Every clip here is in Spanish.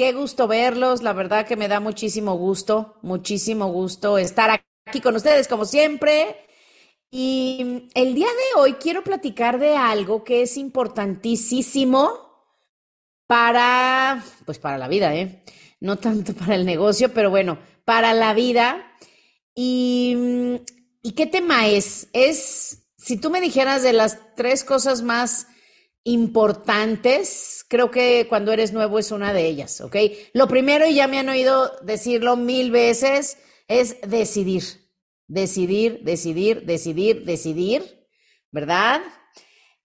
Qué gusto verlos, la verdad que me da muchísimo gusto, muchísimo gusto estar aquí con ustedes como siempre. Y el día de hoy quiero platicar de algo que es importantísimo para, pues para la vida, ¿eh? No tanto para el negocio, pero bueno, para la vida. ¿Y, ¿y qué tema es? Es, si tú me dijeras de las tres cosas más importantes, creo que cuando eres nuevo es una de ellas, ¿ok? Lo primero, y ya me han oído decirlo mil veces, es decidir. Decidir, decidir, decidir, decidir, ¿verdad?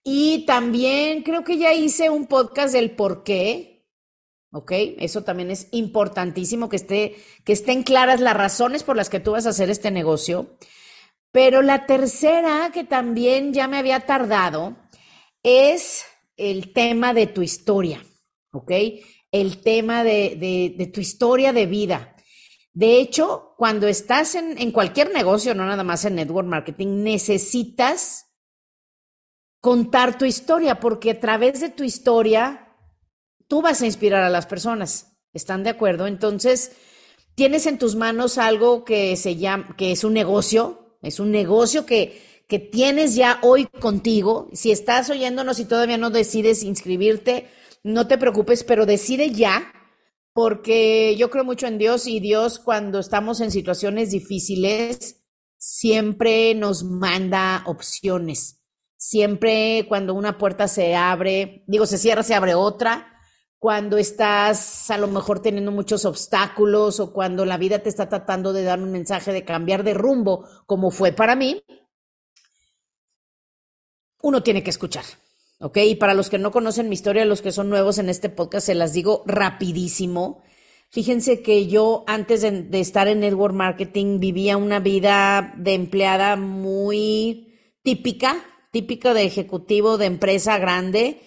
Y también creo que ya hice un podcast del por qué, ¿ok? Eso también es importantísimo, que, esté, que estén claras las razones por las que tú vas a hacer este negocio. Pero la tercera, que también ya me había tardado, es el tema de tu historia, ¿ok? El tema de, tu historia de vida. De hecho, cuando estás en, en cualquier negocio, no nada más en network marketing, necesitas contar tu historia, porque a través de tu historia tú vas a inspirar a las personas. ¿Están de acuerdo? Entonces, tienes en tus manos algo que se llama, que es un negocio, es un negocio que que tienes ya hoy contigo. Si estás oyéndonos y todavía no decides inscribirte, no te preocupes, pero decide ya, porque yo creo mucho en Dios y Dios cuando estamos en situaciones difíciles siempre nos manda opciones. Siempre cuando una puerta se abre, digo, se cierra, se abre otra. Cuando estás a lo mejor teniendo muchos obstáculos o cuando la vida te está tratando de dar un mensaje de cambiar de rumbo, como fue para mí, uno tiene que escuchar. ¿Ok? Y para los que no conocen mi historia, los que son nuevos en este podcast, se las digo rapidísimo. Fíjense que yo antes de, estar en Network Marketing vivía una vida de empleada muy típica, típica de ejecutivo de empresa grande,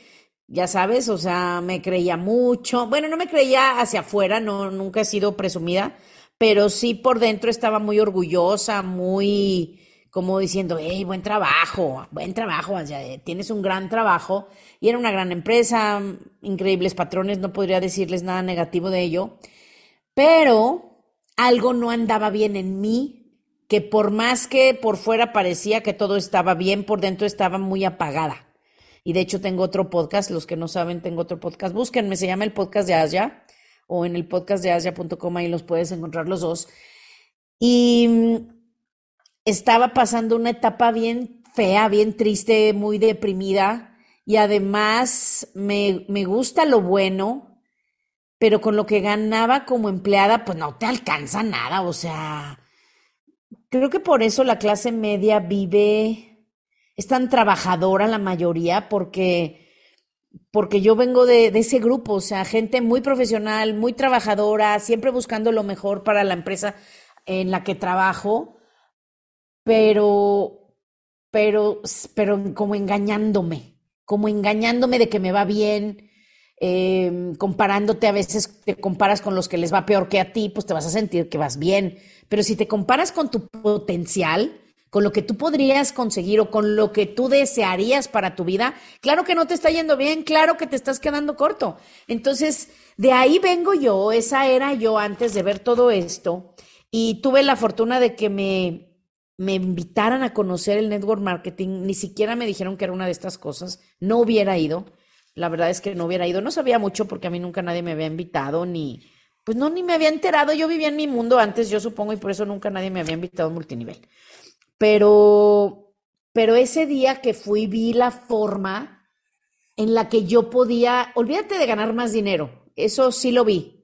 ya sabes, o sea, me creía mucho. Bueno, no me creía hacia afuera, no, nunca he sido presumida, pero sí por dentro estaba muy orgullosa, muy como diciendo, hey, buen trabajo, buen trabajo, eh, tienes un gran trabajo. Y era una gran empresa, increíbles patrones, no podría decirles nada negativo de ello. Pero algo no andaba bien en mí, que por más que por fuera parecía que todo estaba bien, por dentro estaba muy apagada. Y de hecho tengo otro podcast, los que no saben, tengo otro podcast, búsquenme, se llama el podcast de Asia o en el podcast de asia.com, ahí los puedes encontrar los dos. Y estaba pasando una etapa bien fea, bien triste, muy deprimida y además me, me, gusta lo bueno, pero con lo que ganaba como empleada, pues no te alcanza nada, o sea, creo que por eso la clase media vive, es tan trabajadora la mayoría, porque, porque yo vengo de, de ese grupo, o sea, gente muy profesional, muy trabajadora, siempre buscando lo mejor para la empresa en la que trabajo pero, pero, pero como engañándome, como engañándome de que me va bien, em, comparándote a veces, te comparas con los que les va peor que a ti, pues te vas a sentir que vas bien. Pero si te comparas con tu potencial, con lo que tú podrías conseguir o con lo que tú desearías para tu vida, claro que no te está yendo bien, claro que te estás quedando corto. Entonces, de ahí vengo yo, esa era yo antes de ver todo esto y tuve la fortuna de que me, me invitaran a conocer el network marketing, ni siquiera me dijeron que era una de estas cosas, no hubiera ido. La verdad es que no hubiera ido. No sabía mucho porque a mí nunca nadie me había invitado, ni pues no, ni me había enterado, yo vivía en mi mundo antes, yo supongo, y por eso nunca nadie me había invitado a multinivel. Pero, pero ese día que fui vi la forma en la que yo podía, olvídate de ganar más dinero, eso sí lo vi.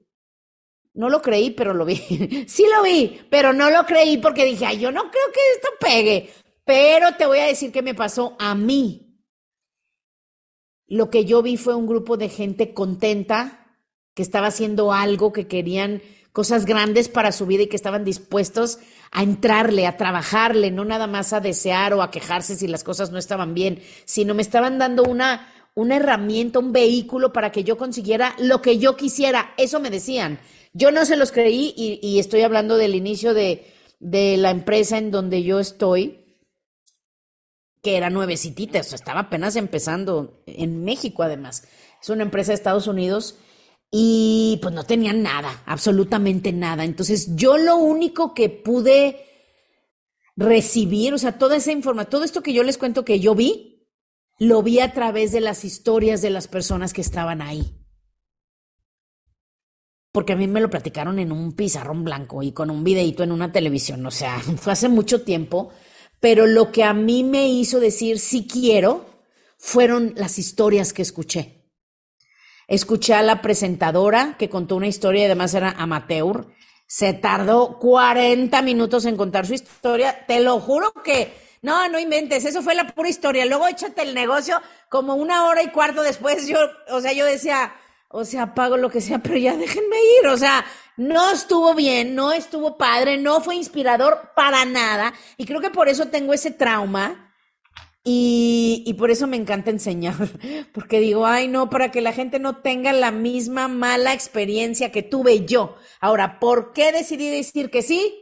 No lo creí, pero lo vi. sí lo vi, pero no lo creí porque dije, ay, yo no creo que esto pegue. Pero te voy a decir qué me pasó a mí. Lo que yo vi fue un grupo de gente contenta, que estaba haciendo algo, que querían cosas grandes para su vida y que estaban dispuestos a entrarle, a trabajarle, no nada más a desear o a quejarse si las cosas no estaban bien, sino me estaban dando una, una herramienta, un vehículo para que yo consiguiera lo que yo quisiera. Eso me decían. Yo no se los creí y, estoy hablando del inicio de, de, la empresa en donde yo estoy, que era nuevecitita, o estaba apenas empezando en México además. Es una empresa de Estados Unidos y pues no tenían nada, absolutamente nada. Entonces yo lo único que pude recibir, o sea, toda esa información, todo esto que yo les cuento que yo vi, lo vi a través de las historias de las personas que estaban ahí. Porque a mí me lo platicaron en un pizarrón blanco y con un videito en una televisión, o sea, fue hace mucho tiempo, pero lo que a mí me hizo decir sí quiero fueron las historias que escuché. Escuché a la presentadora que contó una historia y además era amateur. Se tardó 40 minutos en contar su historia. Te lo juro que no, no inventes, eso fue la pura historia. Luego échate el negocio como una hora y cuarto después. Yo, o sea, yo decía, o sea, pago lo que sea, pero ya déjenme ir. O sea, no estuvo bien, no estuvo padre, no fue inspirador para nada. Y creo que por eso tengo ese trauma y, por eso me encanta enseñar, porque digo, ay no, para que la gente no tenga la misma mala experiencia que tuve yo. Ahora, ¿por qué decidí decir que sí?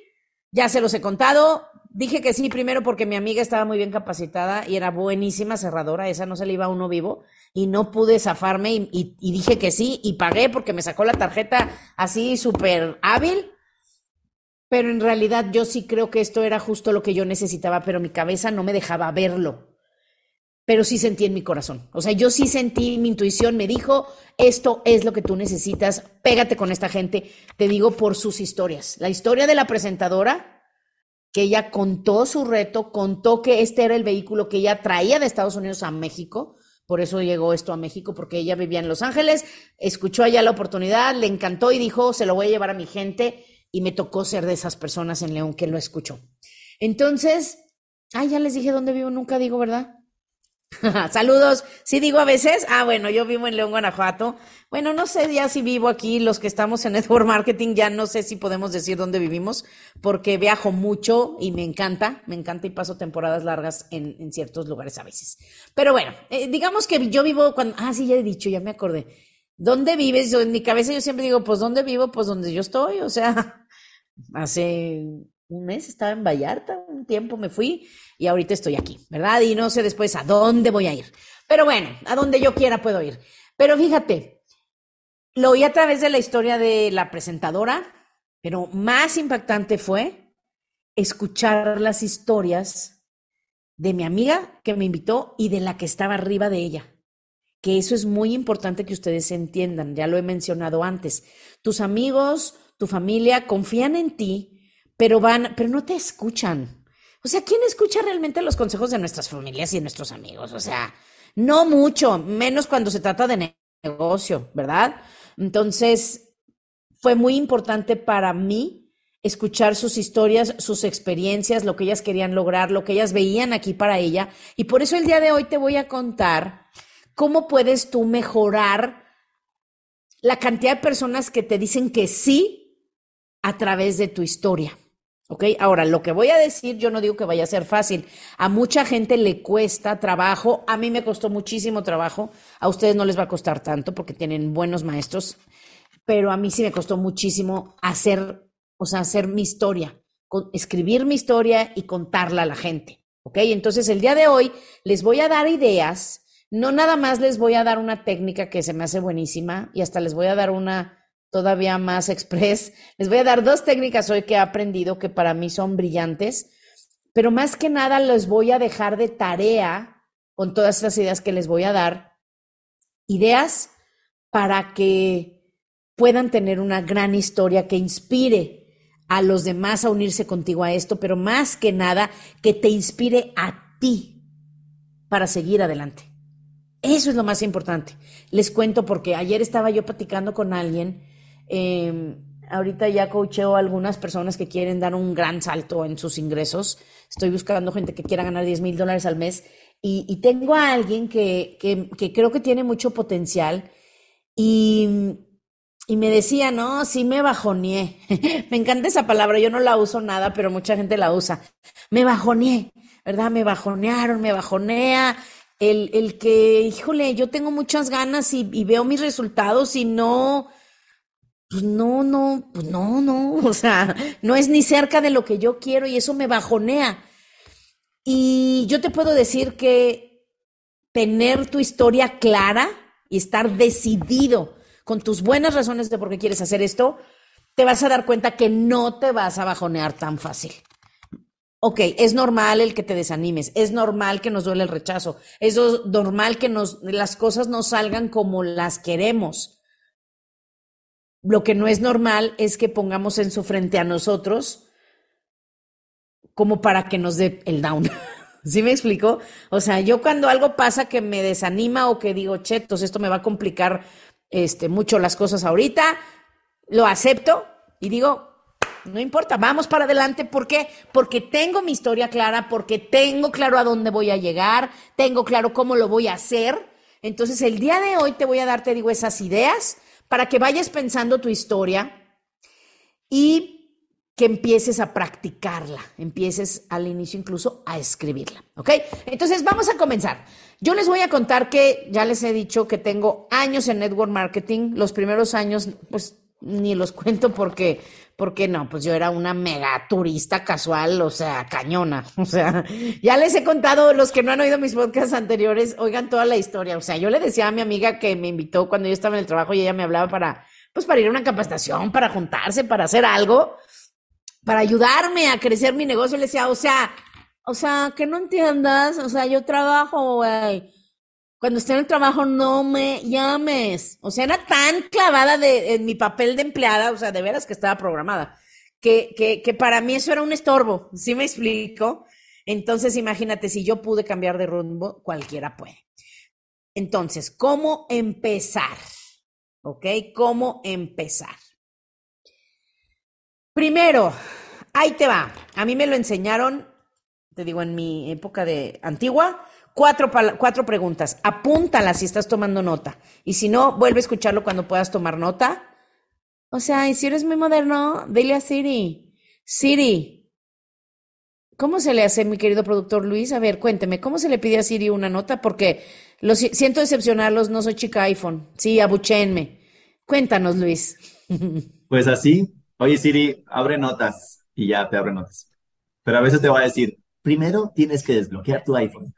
Ya se los he contado. Dije que sí primero porque mi amiga estaba muy bien capacitada y era buenísima cerradora, esa no se le iba a uno vivo, y no pude zafarme y, dije que sí y pagué porque me sacó la tarjeta así súper hábil pero en realidad yo sí creo que esto era justo lo que yo necesitaba, pero mi cabeza no me dejaba verlo pero sí sentí en mi corazón. O sea, yo sí sentí, mi intuición me dijo, esto es lo que tú necesitas, pégate con esta gente. Te digo por sus historias. La historia de la presentadora, que ella contó su reto, contó que este era el vehículo que ella traía de Estados Unidos a México. Por eso llegó esto a México, porque ella vivía en Los Ángeles, escuchó allá la oportunidad, le encantó y dijo, se lo voy a llevar a mi gente. Y me tocó ser de esas personas en León que lo escuchó. Entonces, ay, ya les dije dónde vivo, nunca digo, ¿verdad? Saludos. Sí digo a veces, ah, bueno, yo vivo en León, Guanajuato. Bueno, no sé ya si vivo aquí, los que estamos en Network Marketing, ya no sé si podemos decir dónde vivimos, porque viajo mucho y me encanta, me encanta y paso temporadas largas en, ciertos lugares a veces. Pero bueno, eh, digamos que yo vivo cuando, ah, sí, ya he dicho, ya me acordé. ¿Dónde vives? En mi cabeza yo siempre digo, pues ¿dónde vivo? Pues donde yo estoy, o sea, hace un mes estaba en Vallarta, un tiempo me fui y ahorita estoy aquí, ¿verdad? Y no sé después a dónde voy a ir. Pero bueno, a donde yo quiera puedo ir. Pero fíjate, lo oí a través de la historia de la presentadora, pero más impactante fue escuchar las historias de mi amiga que me invitó y de la que estaba arriba de ella. Que eso es muy importante que ustedes entiendan, ya lo he mencionado antes. Tus amigos, tu familia confían en ti, pero van, pero no te escuchan. O sea, ¿quién escucha realmente los consejos de nuestras familias y de nuestros amigos? O sea, no mucho, menos cuando se trata de negocio, ¿verdad? Entonces, fue muy importante para mí escuchar sus historias, sus experiencias, lo que ellas querían lograr, lo que ellas veían aquí para ella. Y por eso el día de hoy te voy a contar cómo puedes tú mejorar la cantidad de personas que te dicen que sí a través de tu historia. ¿Ok? Ahora, lo que voy a decir, yo no digo que vaya a ser fácil. A mucha gente le cuesta trabajo. A mí me costó muchísimo trabajo. A ustedes no les va a costar tanto porque tienen buenos maestros. Pero a mí sí me costó muchísimo hacer, o sea, hacer mi historia, escribir mi historia y contarla a la gente. ¿Ok? Entonces, el día de hoy les voy a dar ideas. No nada más les voy a dar una técnica que se me hace buenísima y hasta les voy a dar una todavía más express. Les voy a dar dos técnicas hoy que he aprendido que para mí son brillantes, pero más que nada les voy a dejar de tarea con todas estas ideas que les voy a dar, ideas para que puedan tener una gran historia que inspire a los demás a unirse contigo a esto, pero más que nada que te inspire a ti para seguir adelante. Eso es lo más importante. Les cuento porque ayer estaba yo platicando con alguien, eh, ahorita ya coacheo a algunas personas que quieren dar un gran salto en sus ingresos. Estoy buscando gente que quiera ganar 10 mil dólares al mes y, tengo a alguien que, que, creo que tiene mucho potencial y, y me decía, no, sí me bajoneé. me encanta esa palabra, yo no la uso nada, pero mucha gente la usa. Me bajoneé, ¿verdad? Me bajonearon, me bajonea. El, el que, híjole, yo tengo muchas ganas y veo mis resultados y no, pues no, no, pues no, no, o sea, no es ni cerca de lo que yo quiero y eso me bajonea. Y yo te puedo decir que tener tu historia clara y estar decidido con tus buenas razones de por qué quieres hacer esto, te vas a dar cuenta que no te vas a bajonear tan fácil. Ok, es normal el que te desanimes, es normal que nos duele el rechazo, es normal que nos, las cosas no salgan como las queremos. Lo que no es normal es que pongamos en su frente a nosotros como para que nos dé el down. ¿Sí me explico? O sea, yo cuando algo pasa que me desanima o que digo, chetos, esto me va a complicar este, mucho las cosas ahorita, lo acepto y digo, no importa, vamos para adelante. ¿Por qué? Porque tengo mi historia clara, porque tengo claro a dónde voy a llegar, tengo claro cómo lo voy a hacer. Entonces, el día de hoy te voy a dar, te digo, esas ideas para que vayas pensando tu historia y que empieces a practicarla, empieces al inicio incluso a escribirla, ¿ok? Entonces vamos a comenzar. Yo les voy a contar que ya les he dicho que tengo años en network marketing, los primeros años pues ni los cuento porque porque no, pues yo era una mega turista casual, o sea, cañona, o sea, ya les he contado, los que no han oído mis podcasts anteriores, oigan toda la historia, o sea, yo le decía a mi amiga que me invitó cuando yo estaba en el trabajo y ella me hablaba para, pues para ir a una capacitación, para juntarse, para hacer algo, para ayudarme a crecer mi negocio, le decía, o sea, o sea, que no entiendas, o sea, yo trabajo, güey. Cuando esté en el trabajo, no me llames. O sea, era tan clavada de, en mi papel de empleada, o sea, de veras que estaba programada, que, que, que para mí eso era un estorbo. ¿Sí me explico? Entonces, imagínate, si yo pude cambiar de rumbo, cualquiera puede. Entonces, ¿cómo empezar? ¿Ok? ¿Cómo empezar? Primero, ahí te va. A mí me lo enseñaron, te digo, en mi época de antigua. Cuatro, cuatro preguntas. Apúntalas si estás tomando nota. Y si no, vuelve a escucharlo cuando puedas tomar nota. O sea, y si eres muy moderno, dile a Siri. Siri, ¿cómo se le hace, mi querido productor Luis? A ver, cuénteme, ¿cómo se le pide a Siri una nota? Porque lo siento decepcionarlos, no soy chica iPhone. Sí, abuchéenme. Cuéntanos, Luis. Pues así, Oye, Siri, abre notas y ya te abre notas. Pero a veces te va a decir, primero tienes que desbloquear tu iPhone.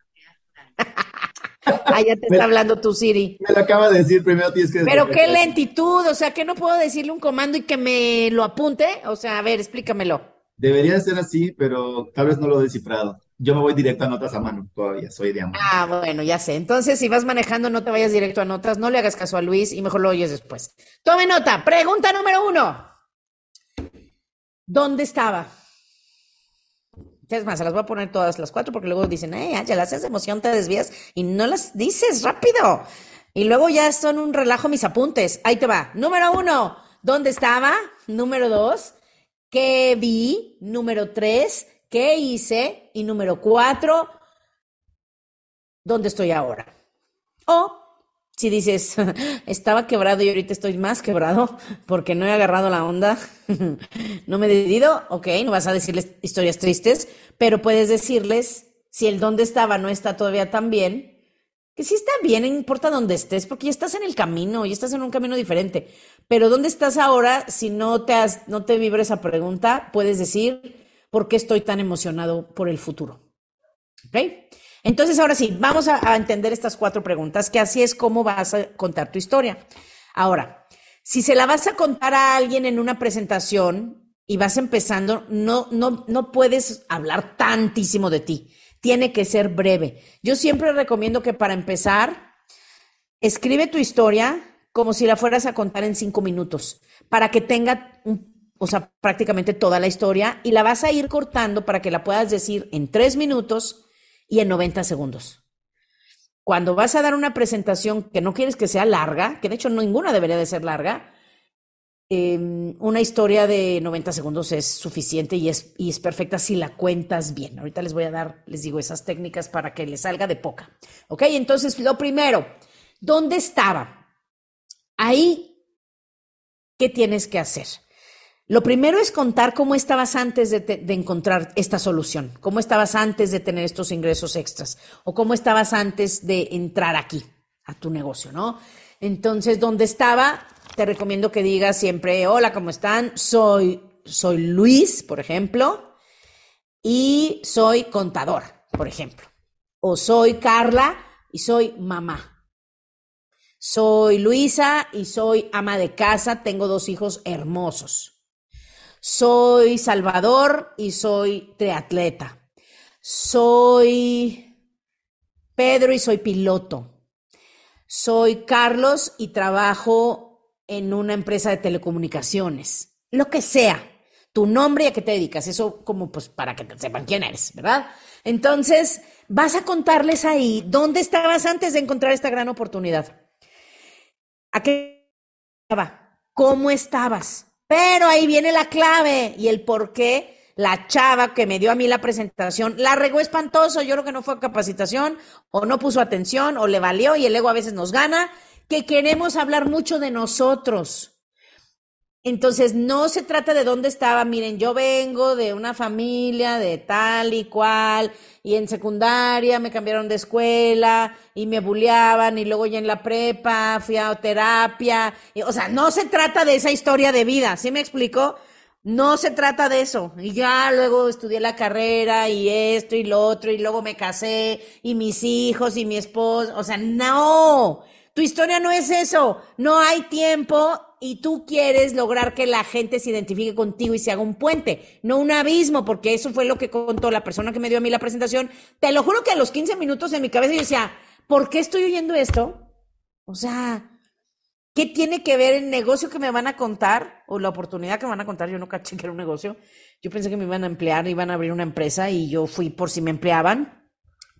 Ah, ya te está hablando tu Siri. Me lo acaba de decir, primero tienes que Pero qué lentitud, o sea, que no puedo decirle un comando y que me lo apunte. O sea, a ver, explícamelo. Debería ser así, pero tal vez no lo he descifrado. Yo me voy directo a notas a mano todavía, soy de amor. Ah, bueno, ya sé. Entonces, si vas manejando, no te vayas directo a notas, no le hagas caso a Luis y mejor lo oyes después. Tome nota. Pregunta número uno. ¿Dónde estaba? Es más, se las voy a poner todas las cuatro porque luego dicen, eh, ya las haces de emoción, te desvías y no las dices rápido. Y luego ya son un relajo mis apuntes. Ahí te va. Número uno, ¿dónde estaba? Número dos, ¿qué vi? Número tres, ¿qué hice? Y número cuatro, ¿dónde estoy ahora? O si dices, estaba quebrado y ahorita estoy más quebrado porque no he agarrado la onda, no me he decidido, ok, no vas a decirles historias tristes, pero puedes decirles, si el dónde estaba no está todavía tan bien, que sí está bien, no importa dónde estés, porque ya estás en el camino, y estás en un camino diferente. Pero dónde estás ahora, si no te, has, no te vibra esa pregunta, puedes decir, ¿por qué estoy tan emocionado por el futuro? ¿Ok? Entonces, ahora sí, vamos a, entender estas cuatro preguntas, que así es como vas a contar tu historia. Ahora, si se la vas a contar a alguien en una presentación y vas empezando, no, no, no puedes hablar tantísimo de ti. Tiene que ser breve. Yo siempre recomiendo que para empezar, escribe tu historia como si la fueras a contar en cinco minutos, para que tenga, o sea, prácticamente toda la historia y la vas a ir cortando para que la puedas decir en tres minutos y en 90 segundos. Cuando vas a dar una presentación que no quieres que sea larga, que de hecho ninguna debería de ser larga, Em, una historia de 90 segundos es suficiente y es, y es perfecta si la cuentas bien. Ahorita les voy a dar, les digo, esas técnicas para que les salga de poca. ¿Ok? Entonces, lo primero, ¿dónde estaba? Ahí, ¿qué tienes que hacer? Lo primero es contar cómo estabas antes de, encontrar esta solución, cómo estabas antes de tener estos ingresos extras o cómo estabas antes de entrar aquí a tu negocio, ¿no? Entonces, ¿dónde estaba? te recomiendo que digas siempre, hola, ¿cómo están? Soy, soy Luis, por ejemplo, y soy contador, por ejemplo. O soy Carla y soy mamá. Soy Luisa y soy ama de casa, tengo dos hijos hermosos. Soy Salvador y soy triatleta. Soy Pedro y soy piloto. Soy Carlos y trabajo en una empresa de telecomunicaciones, lo que sea, tu nombre y a qué te dedicas, eso como pues para que sepan quién eres, ¿verdad? Entonces, vas a contarles ahí dónde estabas antes de encontrar esta gran oportunidad. ¿A qué estaba? ¿Cómo estabas? Pero ahí viene la clave y el por qué la chava que me dio a mí la presentación la regó espantoso. Yo creo que no fue capacitación o no puso atención o le valió y el ego a veces nos gana que queremos hablar mucho de nosotros. Entonces, no se trata de dónde estaba. Miren, yo vengo de una familia de tal y cual, y en secundaria me cambiaron de escuela y me bulleaban, y luego ya en la prepa fui a terapia. o sea, no se trata de esa historia de vida, ¿sí me explico? No se trata de eso. Y ya luego estudié la carrera y esto y lo otro, y luego me casé, y mis hijos y mi esposo. O sea, no. Tu historia no es eso, no hay tiempo y tú quieres lograr que la gente se identifique contigo y se haga un puente, no un abismo, porque eso fue lo que contó la persona que me dio a mí la presentación. Te lo juro que a los 15 minutos en mi cabeza yo decía, ¿por qué estoy oyendo esto? O sea, ¿qué tiene que ver el negocio que me van a contar o la oportunidad que me van a contar? Yo no caché que era un negocio. Yo pensé que me iban a emplear, iban a abrir una empresa y yo fui por si me empleaban,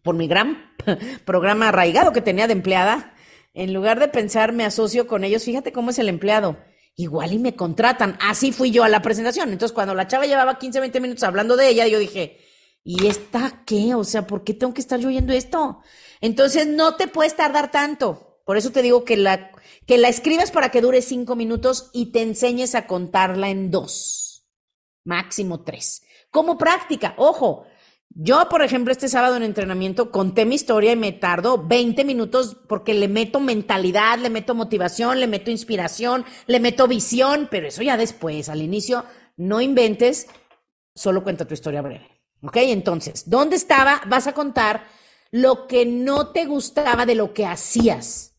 por mi gran programa arraigado que tenía de empleada en lugar de pensar, me asocio con ellos, fíjate cómo es el empleado. Igual y me contratan. Así fui yo a la presentación. Entonces, cuando la chava llevaba 15, 20 minutos hablando de ella, yo dije, ¿y esta qué? O sea, ¿por qué tengo que estar yo oyendo esto? Entonces, no te puedes tardar tanto. Por eso te digo que la, que la escribas para que dure cinco minutos y te enseñes a contarla en dos, máximo tres. Como práctica, ojo, yo, por ejemplo, este sábado en entrenamiento conté mi historia y me tardó 20 minutos porque le meto mentalidad, le meto motivación, le meto inspiración, le meto visión, pero eso ya después, al inicio, no inventes, solo cuenta tu historia breve. ¿Ok? Entonces, ¿dónde estaba? Vas a contar lo que no te gustaba de lo que hacías.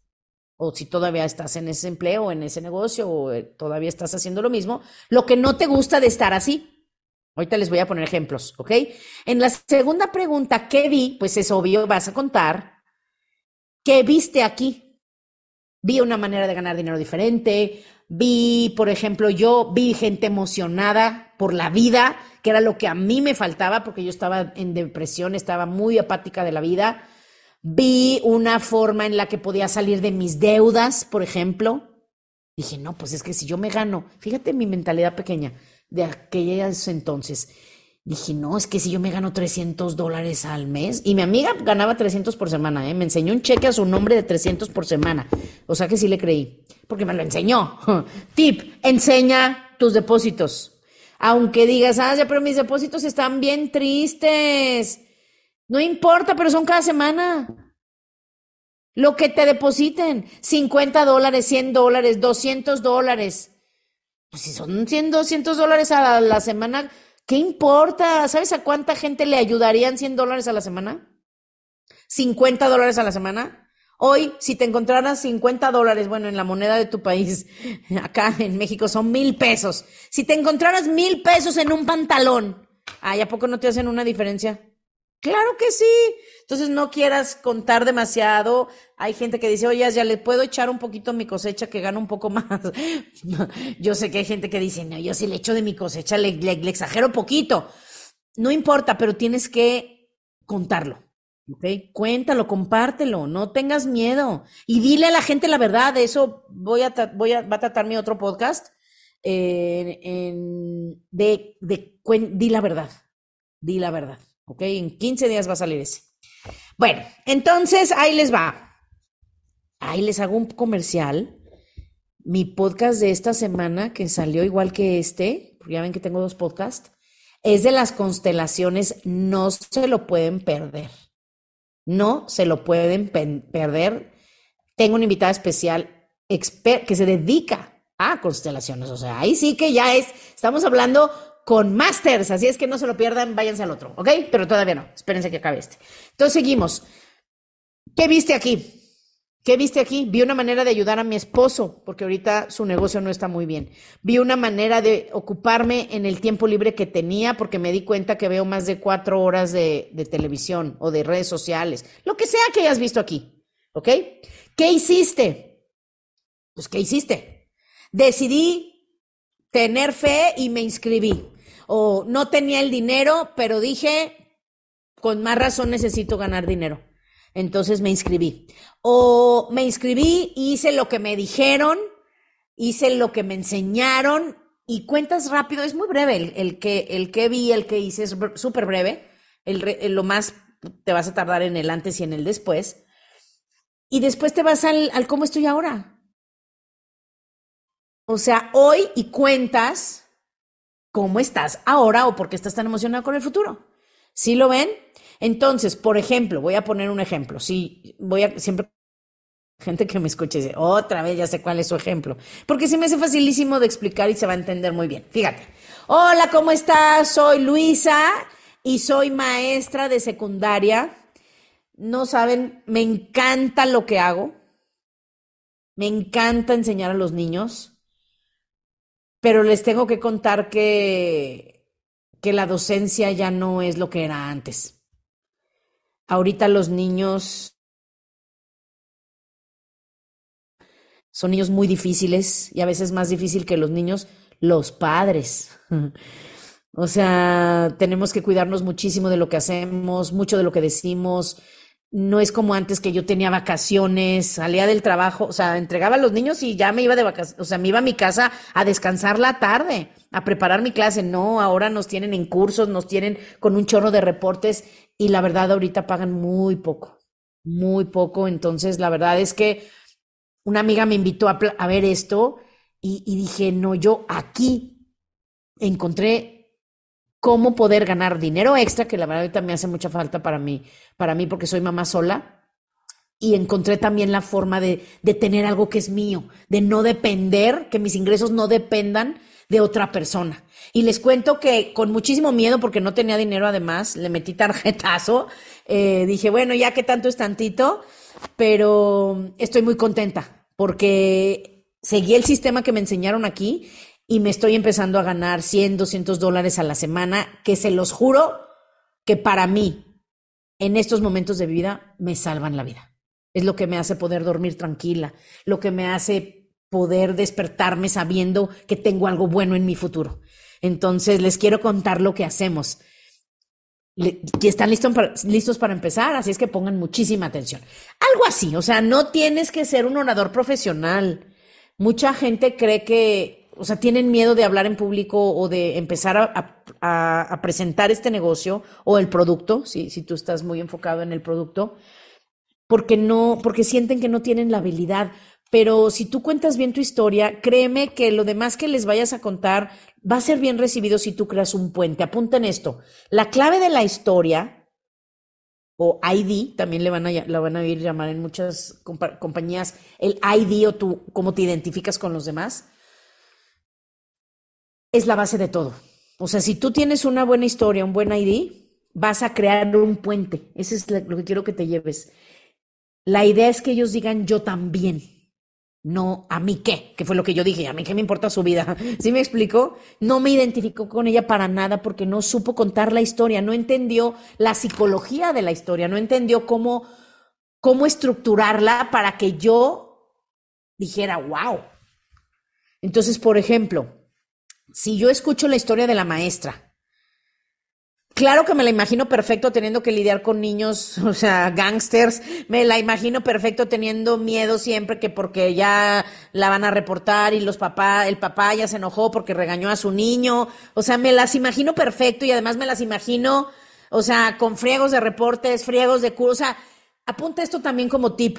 O si todavía estás en ese empleo, en ese negocio, o eh, todavía estás haciendo lo mismo, lo que no te gusta de estar así. Ahorita les voy a poner ejemplos, ¿ok? En la segunda pregunta, ¿qué vi? Pues es obvio, vas a contar. ¿Qué viste aquí? Vi una manera de ganar dinero diferente. Vi, por ejemplo, yo vi gente emocionada por la vida, que era lo que a mí me faltaba porque yo estaba en depresión, estaba muy apática de la vida. Vi una forma en la que podía salir de mis deudas, por ejemplo. Dije, no, pues es que si yo me gano, fíjate mi mentalidad pequeña, de aquellos entonces. Dije, no, es que si yo me gano 300 dólares al mes, y mi amiga ganaba 300 por semana, ¿eh? me enseñó un cheque a su nombre de 300 por semana, o sea que sí le creí, porque me lo enseñó. Tip, enseña tus depósitos. Aunque digas, ah, ya, pero mis depósitos están bien tristes. No importa, pero son cada semana. Lo que te depositen, 50 dólares, 100 dólares, 200 dólares. Pues si son 100, 200 dólares a la semana, ¿qué importa? ¿Sabes a cuánta gente le ayudarían 100 dólares a la semana? ¿50 dólares a la semana? Hoy, si te encontraras 50 dólares, bueno, en la moneda de tu país, acá en México son mil pesos. Si te encontraras mil pesos en un pantalón, ay, ¿a poco no te hacen una diferencia? Claro que sí. Entonces no quieras contar demasiado. Hay gente que dice, oye, ya le puedo echar un poquito mi cosecha que gana un poco más. yo sé que hay gente que dice, no, yo sí le echo de mi cosecha, le, le, le exagero poquito. No importa, pero tienes que contarlo. ¿ok? Cuéntalo, compártelo, no tengas miedo. Y dile a la gente la verdad. De eso voy a, voy a, va a tratar mi otro podcast. Eh, en, de, de, di la verdad. Di la verdad. ¿Ok? En 15 días va a salir ese. Bueno, entonces ahí les va. Ahí les hago un comercial. Mi podcast de esta semana, que salió igual que este, porque ya ven que tengo dos podcasts, es de las constelaciones. No se lo pueden perder. No se lo pueden perder. Tengo una invitada especial que se dedica a constelaciones. O sea, ahí sí que ya es, estamos hablando con masters, así es que no se lo pierdan, váyanse al otro, ¿ok? Pero todavía no, espérense que acabe este. Entonces seguimos. ¿Qué viste aquí? ¿Qué viste aquí? Vi una manera de ayudar a mi esposo, porque ahorita su negocio no está muy bien. Vi una manera de ocuparme en el tiempo libre que tenía, porque me di cuenta que veo más de cuatro horas de, de televisión o de redes sociales, lo que sea que hayas visto aquí, ¿ok? ¿Qué hiciste? Pues, ¿qué hiciste? Decidí tener fe y me inscribí. O no tenía el dinero, pero dije, con más razón necesito ganar dinero. Entonces me inscribí. O me inscribí, hice lo que me dijeron, hice lo que me enseñaron y cuentas rápido. Es muy breve el, que, el que vi, el que hice, es súper breve. El, lo más te vas a tardar en el antes y en el después. Y después te vas al, al cómo estoy ahora. O sea, hoy y cuentas cómo estás ahora o por qué estás tan emocionado con el futuro. ¿Sí lo ven? Entonces, por ejemplo, voy a poner un ejemplo. Sí, voy a siempre gente que me escuche dice, otra vez ya sé cuál es su ejemplo, porque se me hace facilísimo de explicar y se va a entender muy bien. Fíjate. Hola, ¿cómo estás? Soy Luisa y soy maestra de secundaria. No saben, me encanta lo que hago. Me encanta enseñar a los niños pero les tengo que contar que, que la docencia ya no es lo que era antes. Ahorita los niños son niños muy difíciles y a veces más difícil que los niños, los padres. O sea, tenemos que cuidarnos muchísimo de lo que hacemos, mucho de lo que decimos, no es como antes que yo tenía vacaciones, salía del trabajo, o sea, entregaba a los niños y ya me iba de vacaciones, o sea, me iba a mi casa a descansar la tarde, a preparar mi clase. No, ahora nos tienen en cursos, nos tienen con un chorro de reportes y la verdad ahorita pagan muy poco, muy poco. Entonces, la verdad es que una amiga me invitó a, ver esto y, y dije, no, yo aquí encontré cómo poder ganar dinero extra, que la verdad me hace mucha falta para mí, para mí porque soy mamá sola. Y encontré también la forma de, de tener algo que es mío, de no depender, que mis ingresos no dependan de otra persona. Y les cuento que con muchísimo miedo, porque no tenía dinero además, le metí tarjetazo, eh, dije, bueno, ya que tanto es tantito, pero estoy muy contenta porque seguí el sistema que me enseñaron aquí y me estoy empezando a ganar 100, 200 dólares a la semana, que se los juro que para mí, en estos momentos de vida, me salvan la vida. Es lo que me hace poder dormir tranquila, lo que me hace poder despertarme sabiendo que tengo algo bueno en mi futuro. Entonces, les quiero contar lo que hacemos. Y están listos para, listos para empezar, así es que pongan muchísima atención. Algo así, o sea, no tienes que ser un orador profesional. Mucha gente cree que o sea, tienen miedo de hablar en público o de empezar a, presentar este negocio o el producto, si, si tú estás muy enfocado en el producto, porque no, porque sienten que no tienen la habilidad. Pero si tú cuentas bien tu historia, créeme que lo demás que les vayas a contar va a ser bien recibido si tú creas un puente. Apunten esto. La clave de la historia, o ID, también le van a, la van a ir llamar en muchas compañías, el ID o tú, cómo te identificas con los demás, es la base de todo. O sea, si tú tienes una buena historia, un buen ID, vas a crear un puente. Eso es lo que quiero que te lleves. La idea es que ellos digan yo también. no a mí qué, que fue lo que yo dije, a mí qué me importa su vida. ¿Sí me explico? No me identificó con ella para nada porque no supo contar la historia, no entendió la psicología de la historia, no entendió cómo, cómo estructurarla para que yo dijera, wow. Entonces, por ejemplo, si yo escucho la historia de la maestra, Claro que me la imagino perfecto teniendo que lidiar con niños, o sea, gangsters. Me la imagino perfecto teniendo miedo siempre que porque ya la van a reportar y los papás, el papá ya se enojó porque regañó a su niño. O sea, me las imagino perfecto y además me las imagino, o sea, con friegos de reportes, friegos de curso. O sea, apunta esto también como tip.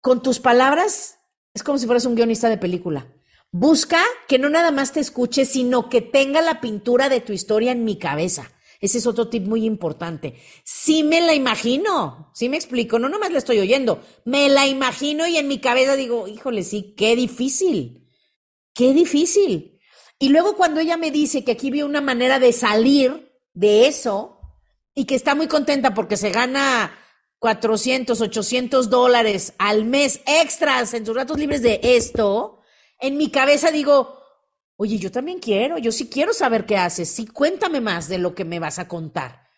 Con tus palabras es como si fueras un guionista de película. Busca que no nada más te escuche, sino que tenga la pintura de tu historia en mi cabeza. Ese es otro tip muy importante. Sí me la imagino, sí me explico, no nomás la estoy oyendo, me la imagino y en mi cabeza digo, híjole, sí, qué difícil, qué difícil. Y luego cuando ella me dice que aquí vio una manera de salir de eso y que está muy contenta porque se gana 400, 800 dólares al mes extras en sus ratos libres de esto, en mi cabeza digo, Oye, yo también quiero, yo sí quiero saber qué haces, sí cuéntame más de lo que me vas a contar.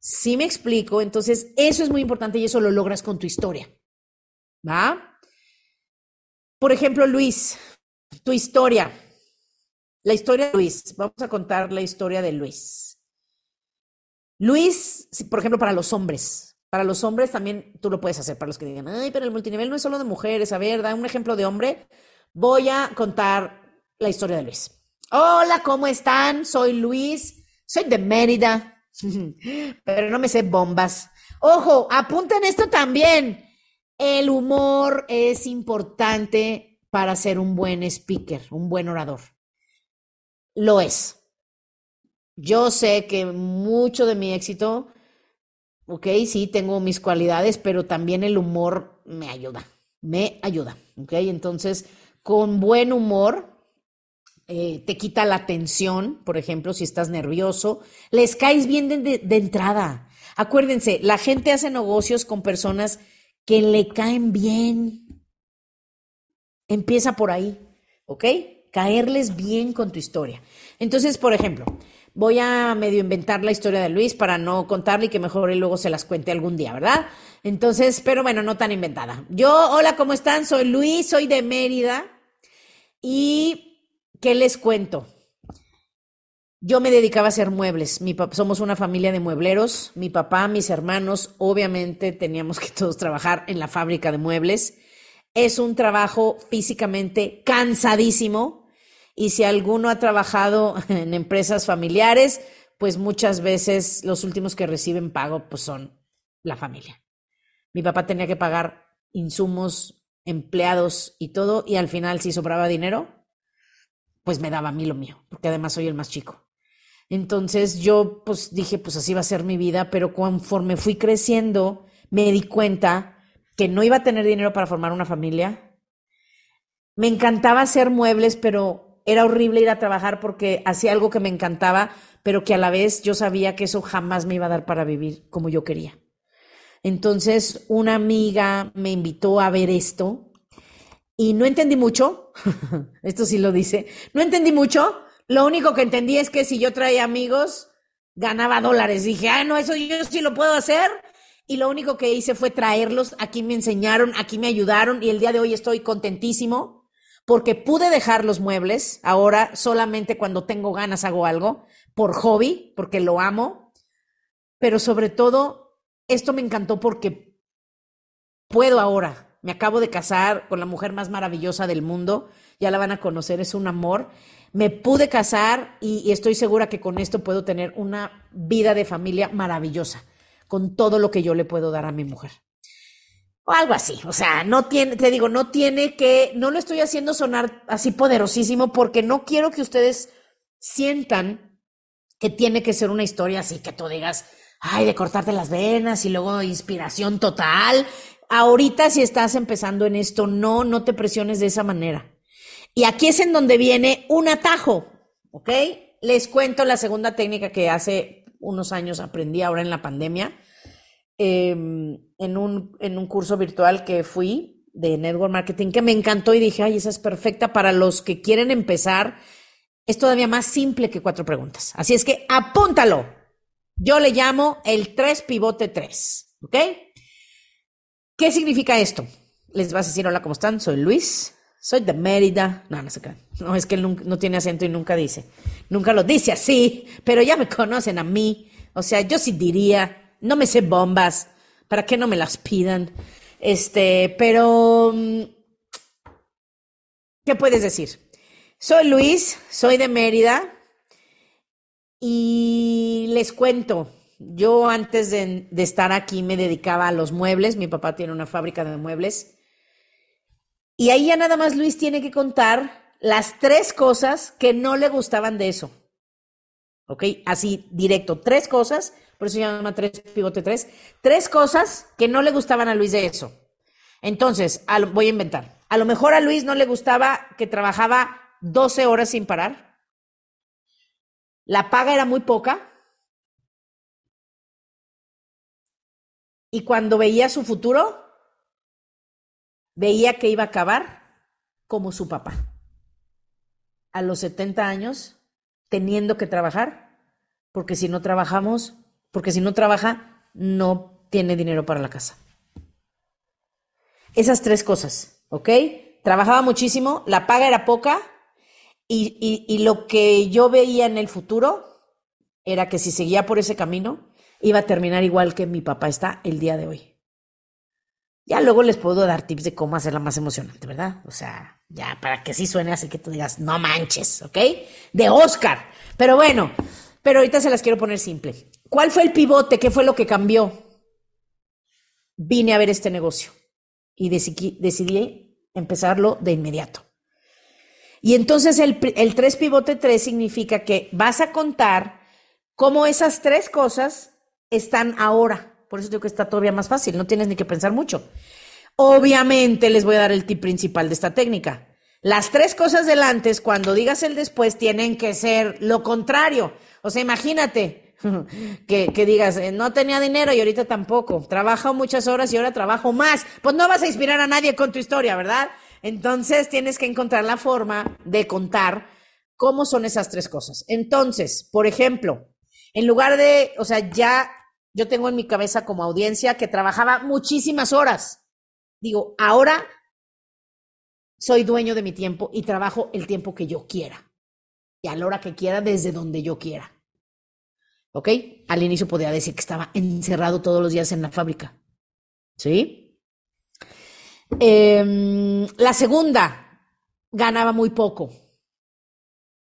Sí me explico, entonces eso es muy importante y eso lo logras con tu historia. ¿Va? Por ejemplo, Luis, tu historia. La historia de Luis. Vamos a contar la historia de Luis. Luis, por ejemplo, para los hombres. Para los hombres también tú lo puedes hacer, para los que digan, ay, pero el multinivel no es solo de mujeres. A ver, da un ejemplo de hombre. Voy a contar la historia de Luis. Hola, ¿cómo están? Soy Luis, soy de Mérida, pero no me sé bombas. Ojo, apunten esto también. El humor es importante para ser un buen speaker, un buen orador. Lo es. Yo sé que mucho de mi éxito, ok, sí, tengo mis cualidades, pero también el humor me ayuda, me ayuda, ok. Entonces, con buen humor, eh, te quita la tensión, por ejemplo, si estás nervioso, les caes bien de, entrada. Acuérdense, la gente hace negocios con personas que le caen bien. Empieza por ahí, ¿ok? Caerles bien con tu historia. Entonces, por ejemplo, voy a medio inventar la historia de Luis para no contarle y que mejor él luego se las cuente algún día, ¿verdad? Entonces, pero bueno, no tan inventada. Yo, hola, ¿cómo están? Soy Luis, soy de Mérida y ¿Qué les cuento? Yo me dedicaba a hacer muebles. Mi somos una familia de muebleros. Mi papá, mis hermanos, obviamente teníamos que todos trabajar en la fábrica de muebles. Es un trabajo físicamente cansadísimo. Y si alguno ha trabajado en empresas familiares, pues muchas veces los últimos que reciben pago pues son la familia. Mi papá tenía que pagar insumos, empleados y todo, y al final si sobraba dinero, pues me daba a mí lo mío, porque además soy el más chico. Entonces yo pues dije, pues así va a ser mi vida, pero conforme fui creciendo, me di cuenta que no iba a tener dinero para formar una familia. Me encantaba hacer muebles, pero era horrible ir a trabajar porque hacía algo que me encantaba, pero que a la vez yo sabía que eso jamás me iba a dar para vivir como yo quería. Entonces una amiga me invitó a ver esto y no entendí mucho, esto sí lo dice, no entendí mucho, lo único que entendí es que si yo traía amigos, ganaba dólares. Dije, ah, no, eso yo sí lo puedo hacer. Y lo único que hice fue traerlos, aquí me enseñaron, aquí me ayudaron y el día de hoy estoy contentísimo porque pude dejar los muebles. Ahora solamente cuando tengo ganas hago algo, por hobby, porque lo amo. Pero sobre todo, esto me encantó porque puedo ahora me acabo de casar con la mujer más maravillosa del mundo, ya la van a conocer, es un amor. Me pude casar y, estoy segura que con esto puedo tener una vida de familia maravillosa, con todo lo que yo le puedo dar a mi mujer. O algo así, o sea, no tiene, te digo, no tiene que, no lo estoy haciendo sonar así poderosísimo porque no quiero que ustedes sientan que tiene que ser una historia así que tú digas, ay, de cortarte las venas y luego inspiración total Ahorita si estás empezando en esto, no, no te presiones de esa manera. Y aquí es en donde viene un atajo, ¿ok? Les cuento la segunda técnica que hace unos años aprendí ahora en la pandemia, em, en, un, en un curso virtual que fui de Network Marketing que me encantó y dije, ay, esa es perfecta para los que quieren empezar. Es todavía más simple que cuatro preguntas. Así es que apúntalo. Yo le llamo el 3 pivote 3. ¿Ok? ¿Qué significa esto? Les vas a decir, hola, ¿cómo están? Soy Luis, soy de Mérida. No, no se crean. No, es que él no tiene acento y nunca dice. Nunca lo dice así, pero ya me conocen a mí. O sea, yo sí diría, no me sé bombas, ¿para qué no me las pidan? Este, pero, mm, ¿qué puedes decir? Soy Luis, soy de Mérida y les cuento, yo antes de, estar aquí me dedicaba a los muebles, mi papá tiene una fábrica de muebles y ahí ya nada más Luis tiene que contar las tres cosas que no le gustaban de eso. ¿Ok? Así, directo, tres cosas, por eso se llama tres pivote tres, tres cosas que no le gustaban a Luis de eso. Entonces, voy a inventar. A lo mejor a Luis no le gustaba que trabajaba 12 horas sin parar. La paga era muy poca. Y cuando veía su futuro, veía que iba a acabar como su papá. A los 70 años, teniendo que trabajar, porque si no trabajamos, porque si no trabaja, no tiene dinero para la casa. Esas tres cosas, ¿ok? Trabajaba muchísimo, la paga era poca y, lo que yo veía en el futuro era que si seguía por ese camino, iba a terminar igual que mi papá está el día de hoy. Ya luego les puedo dar tips de cómo hacerla más emocionante, ¿verdad? O sea, ya para que sí suene así que tú digas, no manches, ¿ok? De Oscar. Pero bueno, pero ahorita se las quiero poner simple. ¿Cuál fue el pivote? ¿Qué fue lo que cambió? Vine a ver este negocio y decidí, empezarlo de inmediato. Y entonces el, el 3 pivote 3 significa que vas a contar cómo esas tres cosas están ahora. Por eso digo que está todavía más fácil, no tienes ni que pensar mucho. Obviamente les voy a dar el tip principal de esta técnica. Las tres cosas del antes, cuando digas el después, tienen que ser lo contrario. O sea, imagínate que, que digas, eh, no tenía dinero y ahorita tampoco. Trabajo muchas horas y ahora trabajo más. Pues no vas a inspirar a nadie con tu historia, ¿verdad? Entonces tienes que encontrar la forma de contar cómo son esas tres cosas. Entonces, por ejemplo, en lugar de, o sea, ya yo tengo en mi cabeza como audiencia que trabajaba muchísimas horas. Digo, ahora soy dueño de mi tiempo y trabajo el tiempo que yo quiera. Y a la hora que quiera, desde donde yo quiera. ¿Ok? Al inicio podía decir que estaba encerrado todos los días en la fábrica. ¿Sí? Eh, la segunda, ganaba muy poco.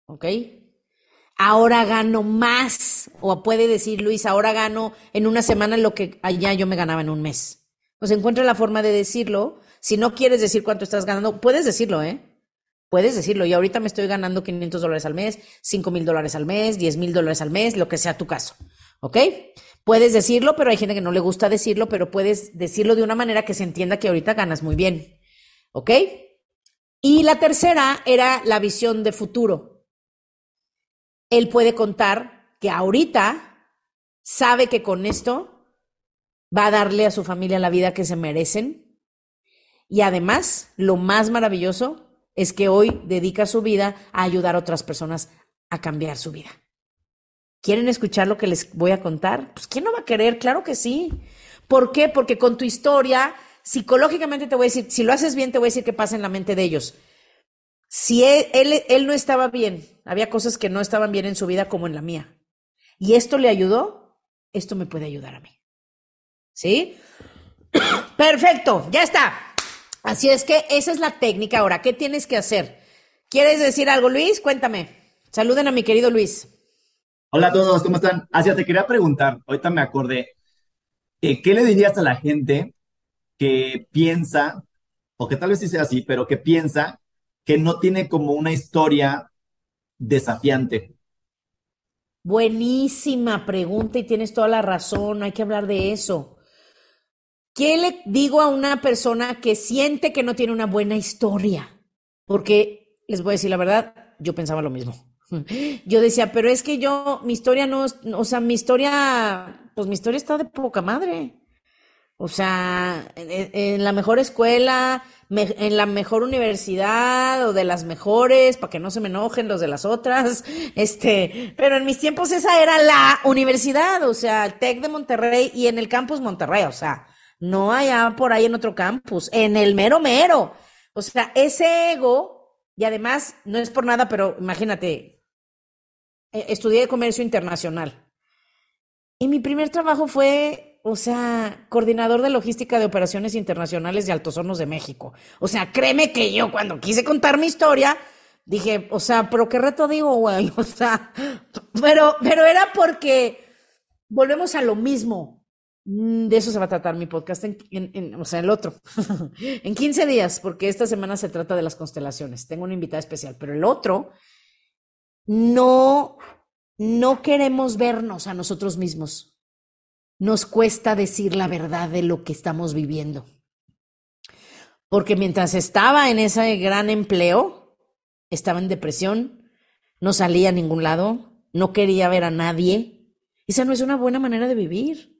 ¿Ok? ahora gano más, o puede decir Luis, ahora gano en una semana lo que allá yo me ganaba en un mes. Pues encuentra la forma de decirlo. Si no quieres decir cuánto estás ganando, puedes decirlo, ¿eh? Puedes decirlo. Y ahorita me estoy ganando 500 dólares al mes, 5 mil dólares al mes, 10 mil dólares al mes, lo que sea tu caso. ¿Ok? Puedes decirlo, pero hay gente que no le gusta decirlo, pero puedes decirlo de una manera que se entienda que ahorita ganas muy bien. ¿Ok? Y la tercera era la visión de futuro él puede contar que ahorita sabe que con esto va a darle a su familia la vida que se merecen. Y además, lo más maravilloso es que hoy dedica su vida a ayudar a otras personas a cambiar su vida. ¿Quieren escuchar lo que les voy a contar? Pues ¿quién no va a querer? Claro que sí. ¿Por qué? Porque con tu historia, psicológicamente te voy a decir, si lo haces bien, te voy a decir qué pasa en la mente de ellos. Si él, él, no estaba bien, había cosas que no estaban bien en su vida como en la mía, y esto le ayudó, esto me puede ayudar a mí. ¿Sí? Perfecto, ya está. Así es que esa es la técnica ahora. ¿Qué tienes que hacer? ¿Quieres decir algo, Luis? Cuéntame. Saluden a mi querido Luis. Hola a todos, ¿cómo están? Asia, te quería preguntar, ahorita me acordé, eh, ¿qué le dirías a la gente que piensa, o que tal vez sí sea así, pero que piensa que no tiene como una historia desafiante? Buenísima pregunta y tienes toda la razón, hay que hablar de eso. ¿Qué le digo a una persona que siente que no tiene una buena historia? Porque les voy a decir la verdad, yo pensaba lo mismo. Yo decía, pero es que yo, mi historia no, o sea, mi historia, pues mi historia está de poca madre. O sea, en, la mejor escuela, en la mejor universidad o de las mejores, para que no se me enojen los de las otras. Este, pero en mis tiempos esa era la universidad, o sea, el TEC de Monterrey y en el campus Monterrey, o sea, no allá por ahí en otro campus, en el mero mero. O sea, ese ego, y además, no es por nada, pero imagínate, estudié comercio internacional. Y mi primer trabajo fue, o sea, coordinador de logística de operaciones internacionales de Altos Hornos de México. O sea, créeme que yo cuando quise contar mi historia, dije, o sea, pero qué reto digo, güey, o sea, pero, pero era porque volvemos a lo mismo. Mm, de eso se va a tratar mi podcast, en, o sea, el otro, en 15 días, porque esta semana se trata de las constelaciones. Tengo una invitada especial, pero el otro, no, no queremos vernos a nosotros mismos. Nos cuesta decir la verdad de lo que estamos viviendo. Porque mientras estaba en ese gran empleo, estaba en depresión, no salía a ningún lado, no quería ver a nadie. Esa no es una buena manera de vivir.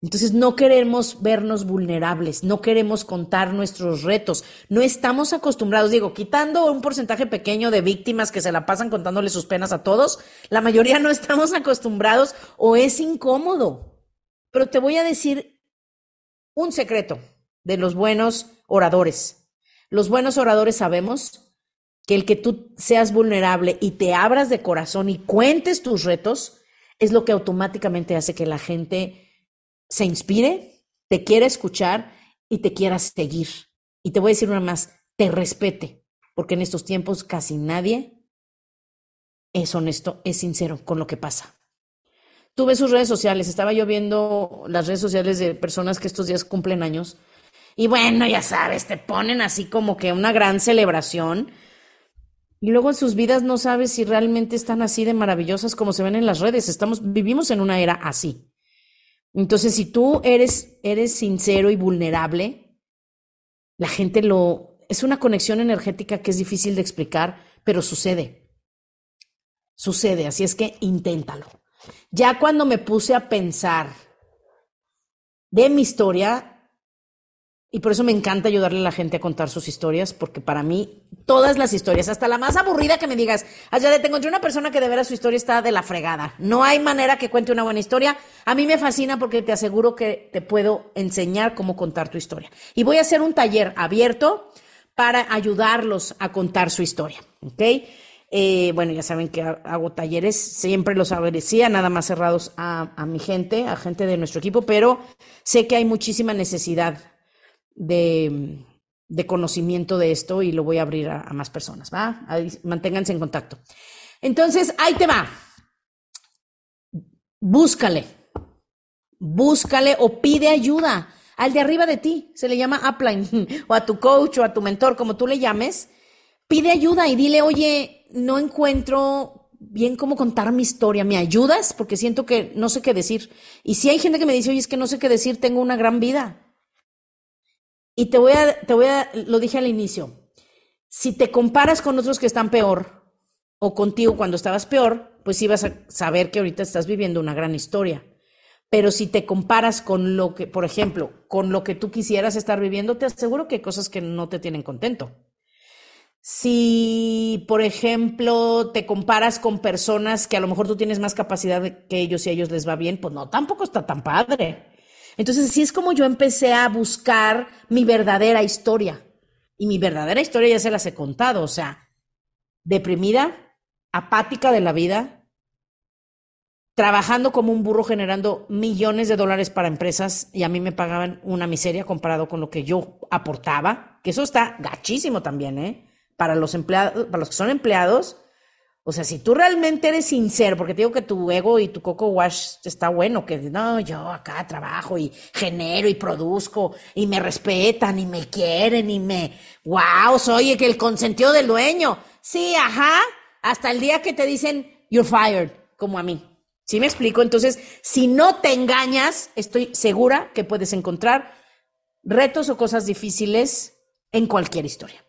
Entonces no queremos vernos vulnerables, no queremos contar nuestros retos, no estamos acostumbrados, digo, quitando un porcentaje pequeño de víctimas que se la pasan contándole sus penas a todos, la mayoría no estamos acostumbrados o es incómodo. Pero te voy a decir un secreto de los buenos oradores. Los buenos oradores sabemos que el que tú seas vulnerable y te abras de corazón y cuentes tus retos es lo que automáticamente hace que la gente se inspire, te quiera escuchar y te quiera seguir. Y te voy a decir una más, te respete, porque en estos tiempos casi nadie es honesto, es sincero con lo que pasa. Tú ves sus redes sociales, estaba yo viendo las redes sociales de personas que estos días cumplen años. Y bueno, ya sabes, te ponen así como que una gran celebración. Y luego en sus vidas no sabes si realmente están así de maravillosas como se ven en las redes. Estamos, vivimos en una era así. Entonces, si tú eres, eres sincero y vulnerable, la gente lo... Es una conexión energética que es difícil de explicar, pero sucede. Sucede, así es que inténtalo. Ya cuando me puse a pensar de mi historia, y por eso me encanta ayudarle a la gente a contar sus historias, porque para mí todas las historias, hasta la más aburrida que me digas, allá te encontré una persona que de veras su historia está de la fregada. No hay manera que cuente una buena historia. A mí me fascina porque te aseguro que te puedo enseñar cómo contar tu historia. Y voy a hacer un taller abierto para ayudarlos a contar su historia. ¿Ok? Eh, bueno, ya saben que hago talleres, siempre los agradecía, nada más cerrados a, a mi gente, a gente de nuestro equipo, pero sé que hay muchísima necesidad de, conocimiento de esto y lo voy a abrir a, más personas, ¿va? manténganse en contacto. Entonces, ahí te va. Búscale, búscale o pide ayuda al de arriba de ti, se le llama upline, o a tu coach o a tu mentor, como tú le llames, pide ayuda y dile, oye, no encuentro bien cómo contar mi historia, ¿me ayudas? Porque siento que no sé qué decir. Y si hay gente que me dice, oye, es que no sé qué decir, tengo una gran vida. Y te voy a, te voy a, lo dije al inicio, si te comparas con otros que están peor o contigo cuando estabas peor, pues ibas a saber que ahorita estás viviendo una gran historia. Pero si te comparas con lo que, por ejemplo, con lo que tú quisieras estar viviendo, te aseguro que hay cosas que no te tienen contento. Si, por ejemplo, te comparas con personas que a lo mejor tú tienes más capacidad que ellos y a ellos les va bien, pues no, tampoco está tan padre. Entonces, así es como yo empecé a buscar mi verdadera historia. Y mi verdadera historia ya se las he contado, o sea, deprimida, apática de la vida, trabajando como un burro generando millones de dólares para empresas y a mí me pagaban una miseria comparado con lo que yo aportaba, que eso está gachísimo también, ¿eh? Para los empleados, para los que son empleados, o sea, si tú realmente eres sincero, porque te digo que tu ego y tu coco wash está bueno, que no, yo acá trabajo y genero y produzco y me respetan y me quieren y me, wow, soy el consentido del dueño. Sí, ajá, hasta el día que te dicen, you're fired, como a mí. ¿Sí me explico? Entonces, si no te engañas, estoy segura que puedes encontrar retos o cosas difíciles en cualquier historia.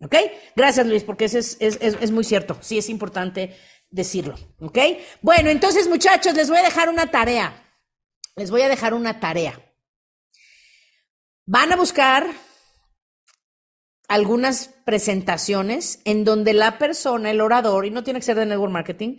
¿Ok? Gracias, Luis, porque eso es, es, es, muy cierto. Sí, es importante decirlo. ¿Ok? Bueno, entonces, muchachos, les voy a dejar una tarea. Les voy a dejar una tarea. Van a buscar algunas presentaciones en donde la persona, el orador, y no tiene que ser de network marketing,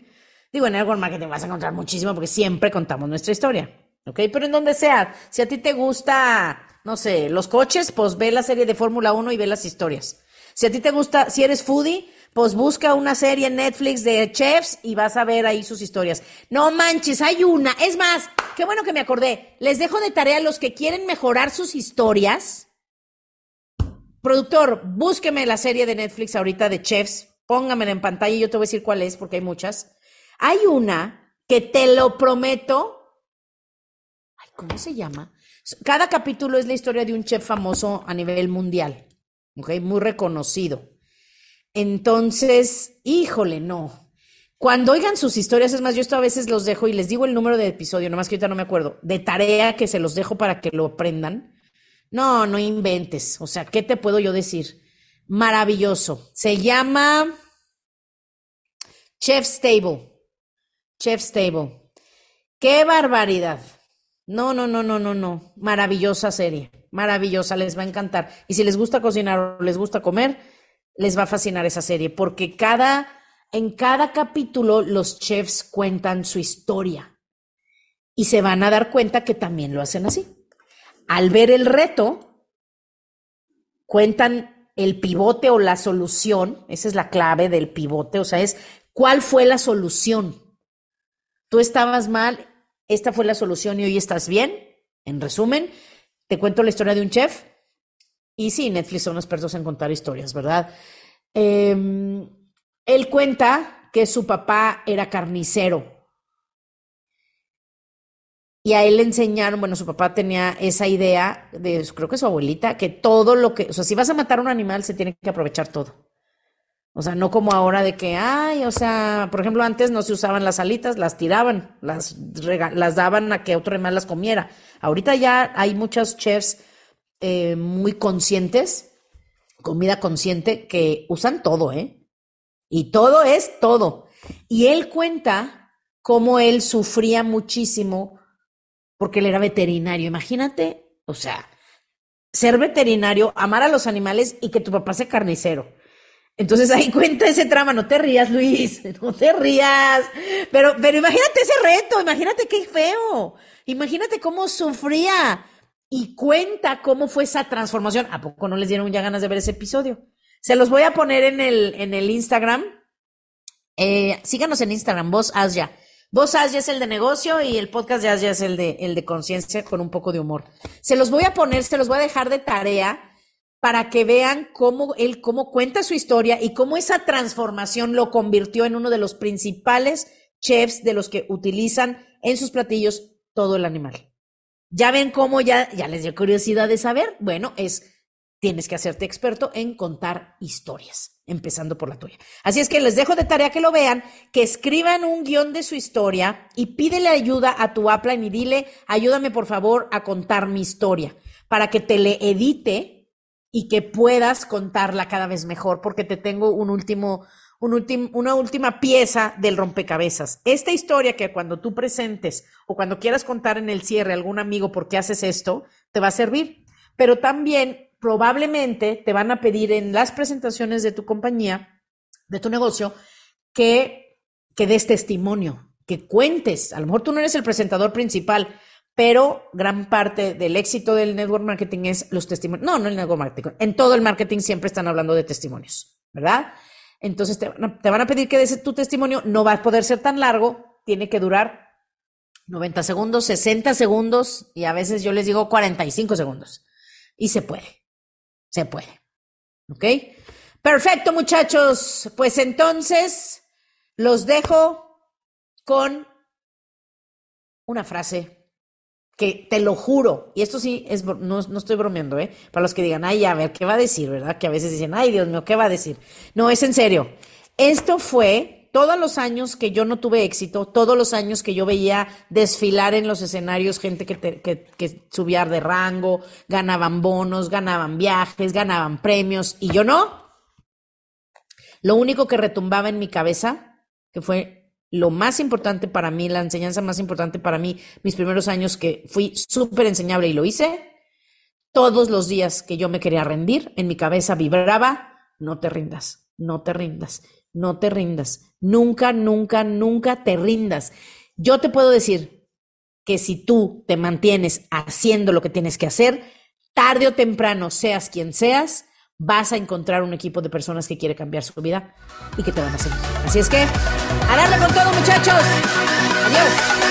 digo, en network marketing vas a encontrar muchísimo porque siempre contamos nuestra historia, ¿ok? Pero en donde sea, si a ti te gusta, no sé, los coches, pues ve la serie de Fórmula 1 y ve las historias. Si a ti te gusta, si eres foodie, pues busca una serie en Netflix de chefs y vas a ver ahí sus historias. No manches, hay una. Es más, qué bueno que me acordé. Les dejo de tarea a los que quieren mejorar sus historias Productor, búsqueme la serie de Netflix ahorita de chefs, póngamela en pantalla y yo te voy a decir cuál es, porque hay muchas. Hay una que te lo prometo. Ay, ¿cómo se llama? Cada capítulo es la historia de un chef famoso a nivel mundial, ¿ok? Muy reconocido. Entonces, híjole, no. Cuando oigan sus historias, es más, yo esto a veces los dejo y les digo el número de episodio, nomás que ahorita no me acuerdo, de tarea que se los dejo para que lo aprendan. No, no inventes. O sea, ¿qué te puedo yo decir? Maravilloso. Se llama Chef Stable. Chef Stable. Qué barbaridad. No, no, no, no, no, no. Maravillosa serie. Maravillosa, les va a encantar. Y si les gusta cocinar o les gusta comer, les va a fascinar esa serie, porque cada, en cada capítulo los chefs cuentan su historia y se van a dar cuenta que también lo hacen así al ver el reto, cuentan el pivote o la solución, esa es la clave del pivote, o sea, es cuál fue la solución. Tú estabas mal, esta fue la solución y hoy estás bien. En resumen, te cuento la historia de un chef. Y sí, Netflix son expertos en contar historias, ¿verdad? Em, él cuenta que su papá era carnicero y a él le enseñaron, bueno, su papá tenía esa idea de, creo que su abuelita, que todo lo que, o sea, si vas a matar a un animal, se tiene que aprovechar todo. O sea, no como ahora de que, ay, o sea, por ejemplo, antes no se usaban las alitas, las tiraban, las, las daban a que otro animal las comiera. Ahorita ya hay muchos chefs eh, muy conscientes, comida consciente, que usan todo, ¿eh? Y todo es todo. Y él cuenta cómo él sufría muchísimo porque él era veterinario. Imagínate, o sea, ser veterinario, amar a los animales y que tu papá sea carnicero. Entonces ahí cuenta ese trama, no te rías, Luis, no te rías. Pero, pero imagínate ese reto, imagínate qué feo. Imagínate cómo sufría y cuenta cómo fue esa transformación. ¿A poco no les dieron ya ganas de ver ese episodio? Se los voy a poner en el, en el Instagram. Eh, síganos en Instagram, vos ya. Vos Asia es el de negocio y el podcast de Asia es el de, el de conciencia con un poco de humor. Se los voy a poner, se los voy a dejar de tarea para que vean cómo él, cómo cuenta su historia y cómo esa transformación lo convirtió en uno de los principales chefs de los que utilizan en sus platillos todo el animal. Ya ven cómo ya, ya les dio curiosidad de saber. Bueno, es tienes que hacerte experto en contar historias, empezando por la tuya. Así es que les dejo de tarea que lo vean, que escriban un guion de su historia y pídele ayuda a tu upline y dile, ayúdame por favor a contar mi historia, para que te le edite y que puedas contarla cada vez mejor, porque te tengo un último, un una última pieza del rompecabezas. Esta historia que cuando tú presentes o cuando quieras contar en el cierre a algún amigo por qué haces esto, te va a servir. Pero también probablemente te van a pedir en las presentaciones de tu compañía, de tu negocio, que, que des testimonio, que cuentes. A lo mejor tú no eres el presentador principal, pero gran parte del éxito del network marketing es los testimonios. No, no el network marketing. En todo el marketing siempre están hablando de testimonios, ¿verdad? Entonces te, van a pedir que des tu testimonio. No va a poder ser tan largo, tiene que durar 90 segundos, 60 segundos y a veces yo les digo 45 segundos. Y se puede. Se puede. ¿Ok? Perfecto, muchachos. Pues entonces los dejo con una frase que te lo juro, y esto sí es, no, no, estoy bromeando, ¿eh? Para los que digan, ay, a ver, ¿qué va a decir, verdad? Que a veces dicen, ay, Dios mío, ¿qué va a decir? No, es en serio. Esto fue todos los años que yo no tuve éxito, todos los años que yo veía desfilar en los escenarios gente que, subía de rango, ganaban bonos, ganaban viajes, ganaban premios, y yo no. Lo único que retumbaba en mi cabeza, que fue lo más importante para mí, la enseñanza más importante para mí, mis primeros años que fui súper enseñable y lo hice, todos los días que yo me quería rendir, en mi cabeza vibraba, no te rindas, no te rindas, no te rindas, nunca, nunca, nunca te rindas. Yo te puedo decir que si tú te mantienes haciendo lo que tienes que hacer, tarde o temprano, seas quien seas, vas a encontrar un equipo de personas que quiere cambiar su vida y que te van a seguir. Así es que, a con todo, muchachos. Adiós.